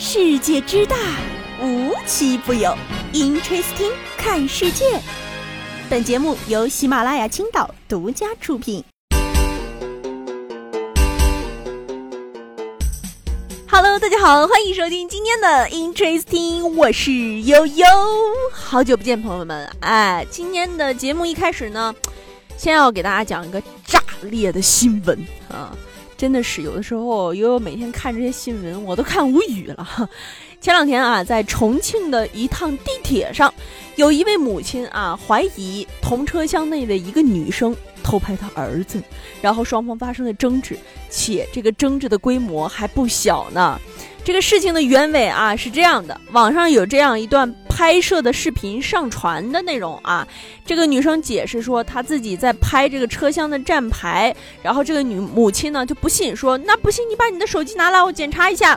世界之大，无奇不有。Interesting，看世界。本节目由喜马拉雅青岛独家出品。Hello，大家好，欢迎收听今天的 Interesting，我是悠悠。好久不见，朋友们。哎，今天的节目一开始呢，先要给大家讲一个炸裂的新闻啊。真的是有的时候，悠悠每天看这些新闻，我都看无语了。哈 前两天啊，在重庆的一趟地铁上，有一位母亲啊，怀疑同车厢内的一个女生偷拍她儿子，然后双方发生了争执，且这个争执的规模还不小呢。这个事情的原委啊是这样的，网上有这样一段拍摄的视频上传的内容啊，这个女生解释说她自己在拍这个车厢的站牌，然后这个女母亲呢就不信，说那不信你把你的手机拿来我检查一下。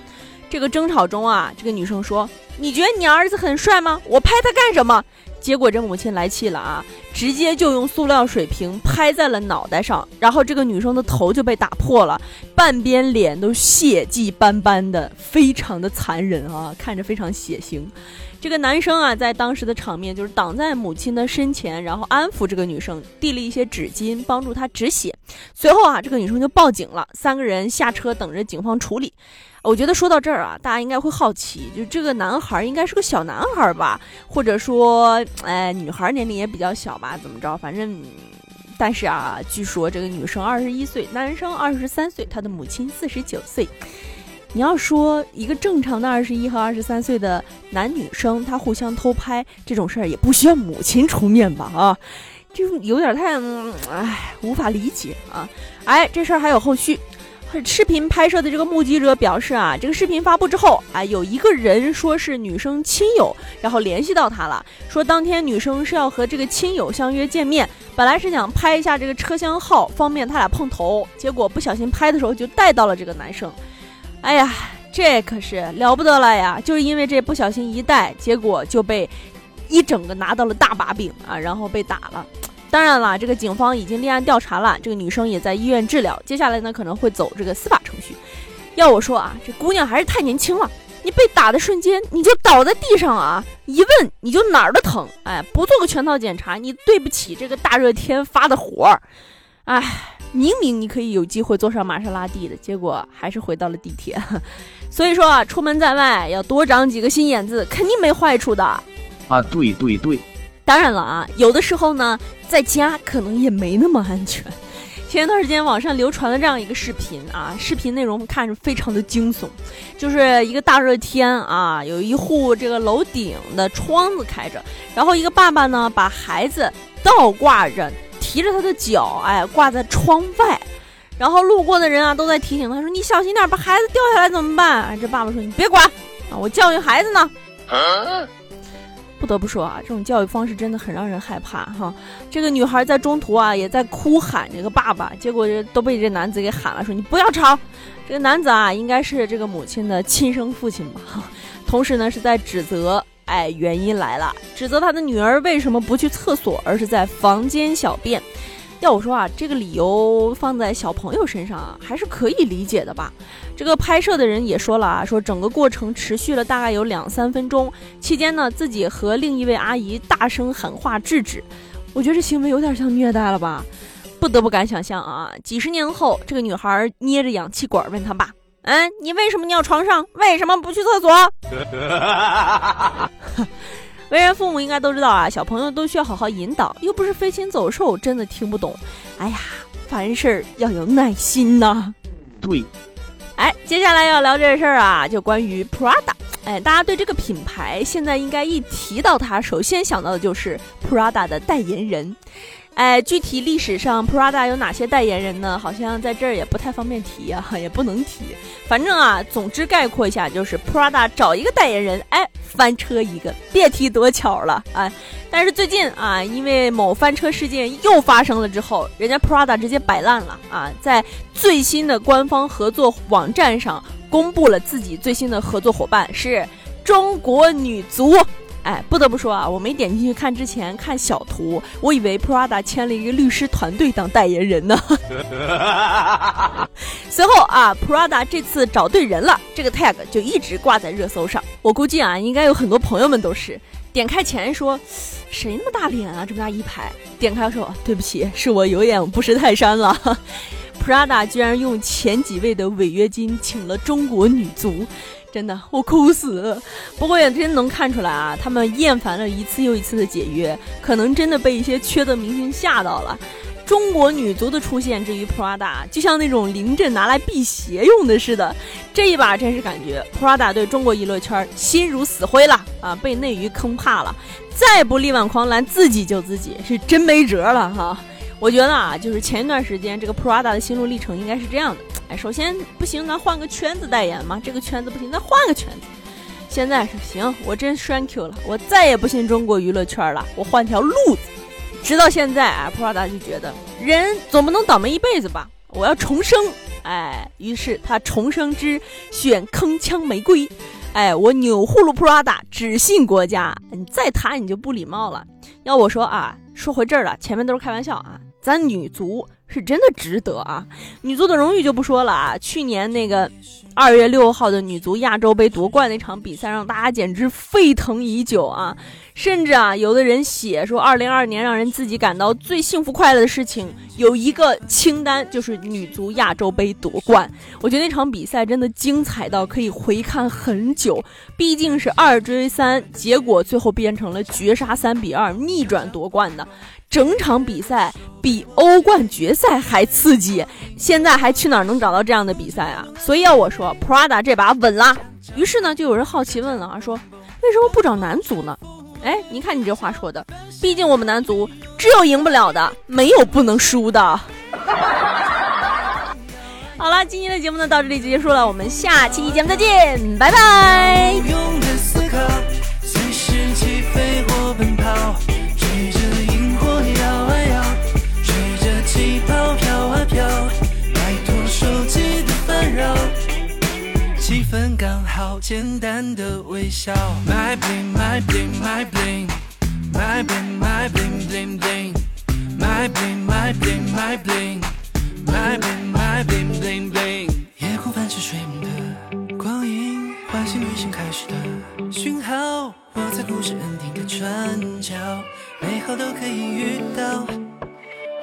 这个争吵中啊，这个女生说你觉得你儿子很帅吗？我拍他干什么？结果这母亲来气了啊，直接就用塑料水瓶拍在了脑袋上，然后这个女生的头就被打破了，半边脸都血迹斑斑的，非常的残忍啊，看着非常血腥。这个男生啊，在当时的场面就是挡在母亲的身前，然后安抚这个女生，递了一些纸巾帮助她止血。随后啊，这个女生就报警了，三个人下车等着警方处理。我觉得说到这儿啊，大家应该会好奇，就这个男孩应该是个小男孩吧，或者说，哎，女孩年龄也比较小吧，怎么着？反正，但是啊，据说这个女生二十一岁，男生二十三岁，他的母亲四十九岁。你要说一个正常的二十一和二十三岁的男女生，他互相偷拍这种事儿，也不需要母亲出面吧？啊，就有点太，哎，无法理解啊！哎，这事儿还有后续。视频拍摄的这个目击者表示啊，这个视频发布之后，啊，有一个人说是女生亲友，然后联系到他了，说当天女生是要和这个亲友相约见面，本来是想拍一下这个车厢号，方便他俩碰头，结果不小心拍的时候就带到了这个男生。哎呀，这可是了不得了呀！就是因为这不小心一带，结果就被一整个拿到了大把柄啊，然后被打了。当然了，这个警方已经立案调查了，这个女生也在医院治疗。接下来呢，可能会走这个司法程序。要我说啊，这姑娘还是太年轻了。你被打的瞬间，你就倒在地上啊，一问你就哪儿都疼。哎，不做个全套检查，你对不起这个大热天发的火儿。哎，明明你可以有机会坐上玛莎拉蒂的，结果还是回到了地铁。所以说啊，出门在外要多长几个心眼子，肯定没坏处的。啊，对对对。当然了啊，有的时候呢，在家可能也没那么安全。前一段时间网上流传了这样一个视频啊，视频内容看着非常的惊悚，就是一个大热天啊，有一户这个楼顶的窗子开着，然后一个爸爸呢把孩子倒挂着，提着他的脚，哎，挂在窗外，然后路过的人啊都在提醒他说：“你小心点，把孩子掉下来怎么办？”这爸爸说：“你别管啊，我教育孩子呢。”不得不说啊，这种教育方式真的很让人害怕哈。这个女孩在中途啊，也在哭喊这个爸爸，结果这都被这男子给喊了，说你不要吵。这个男子啊，应该是这个母亲的亲生父亲吧？同时呢，是在指责，哎，原因来了，指责他的女儿为什么不去厕所，而是在房间小便。要我说啊，这个理由放在小朋友身上啊，还是可以理解的吧。这个拍摄的人也说了啊，说整个过程持续了大概有两三分钟，期间呢，自己和另一位阿姨大声喊话制止。我觉得这行为有点像虐待了吧？不得不敢想象啊，几十年后，这个女孩捏着氧气管问他爸：“嗯，你为什么尿床上？为什么不去厕所？” 为人父母应该都知道啊，小朋友都需要好好引导，又不是飞禽走兽，真的听不懂。哎呀，凡事要有耐心呐。对，哎，接下来要聊这事儿啊，就关于 Prada。哎，大家对这个品牌现在应该一提到它，首先想到的就是 Prada 的代言人。哎，具体历史上 Prada 有哪些代言人呢？好像在这儿也不太方便提呀，也不能提。反正啊，总之概括一下，就是 Prada 找一个代言人，哎，翻车一个，别提多巧了，哎。但是最近啊，因为某翻车事件又发生了之后，人家 Prada 直接摆烂了啊，在最新的官方合作网站上公布了自己最新的合作伙伴是中国女足。哎，不得不说啊，我没点进去看之前看小图，我以为 Prada 签了一个律师团队当代言人呢。随后啊，Prada 这次找对人了，这个 tag 就一直挂在热搜上。我估计啊，应该有很多朋友们都是点开前说，谁那么大脸啊，这么大一排？点开说，对不起，是我有眼不识泰山了。Prada 居然用前几位的违约金请了中国女足。真的，我哭死。不过也真能看出来啊，他们厌烦了一次又一次的解约，可能真的被一些缺德明星吓到了。中国女足的出现，至于 Prada，就像那种临阵拿来辟邪用的似的。这一把真是感觉 Prada 对中国娱乐圈心如死灰了啊，被内娱坑怕了，再不力挽狂澜，自己救自己，是真没辙了哈。我觉得啊，就是前一段时间这个 Prada 的心路历程应该是这样的。哎，首先不行，咱换个圈子代言嘛。这个圈子不行，咱换个圈子。现在是行，我真 thank you 了，我再也不信中国娱乐圈了，我换条路子。直到现在啊，Prada 就觉得人总不能倒霉一辈子吧，我要重生。哎，于是他重生之选铿锵玫瑰。哎，我钮祜禄 Prada 只信国家，你再谈你就不礼貌了。要我说啊，说回这儿了，前面都是开玩笑啊。咱女足是真的值得啊！女足的荣誉就不说了啊，去年那个二月六号的女足亚洲杯夺冠那场比赛，让大家简直沸腾已久啊！甚至啊，有的人写说，二零二二年让人自己感到最幸福快乐的事情有一个清单，就是女足亚洲杯夺冠。我觉得那场比赛真的精彩到可以回看很久，毕竟是二追三，结果最后变成了绝杀三比二逆转夺冠的。整场比赛比欧冠决赛还刺激，现在还去哪儿能找到这样的比赛啊？所以要我说，Prada 这把稳了。于是呢，就有人好奇问了啊，说为什么不找男足呢？哎，你看你这话说的，毕竟我们男足只有赢不了的，没有不能输的。好了，今天的节目呢到这里就结束了，我们下期节目再见，拜拜。好简单的微笑。My bling my bling my bling my bling my bling bling bling my bling my bling my bling my bling my bling bling bling。夜空泛起水梦的光影，唤醒旅行开始的讯号。我在故事 ending 的转角，美好都可以遇到。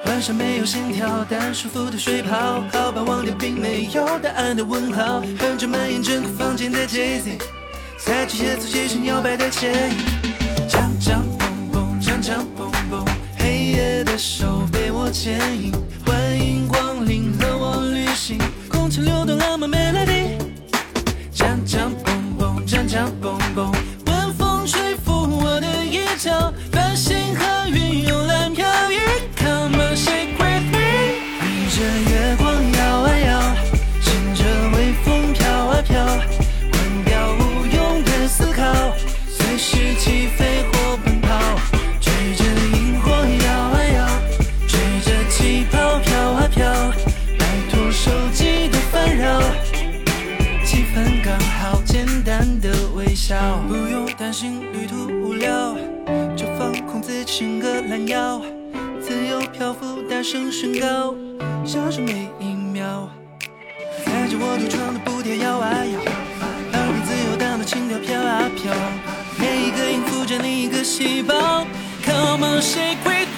晚上没有心跳，但舒服的睡袍，好吧，忘掉并没有答案的问号。哼着蔓延整个房间的 Jazz，在巨蟹座街上摇摆的牵引。锵锵蹦蹦，锵锵蹦蹦，黑夜的手被我牵引。欢迎光临，和我旅行，空气流动浪漫 melody。锵锵蹦蹦，锵锵蹦起飞或奔跑，追着萤火摇啊摇，追着气泡飘啊飘，摆脱手机的烦扰，气氛刚好，简单的微笑不用担心旅途无聊，就放空自己，伸个懒腰，自由漂浮，大声宣告，享受每一秒。踩着我独创的步调摇啊摇，让你自由荡的轻飘飘啊飘，每一个细胞 come on 谁会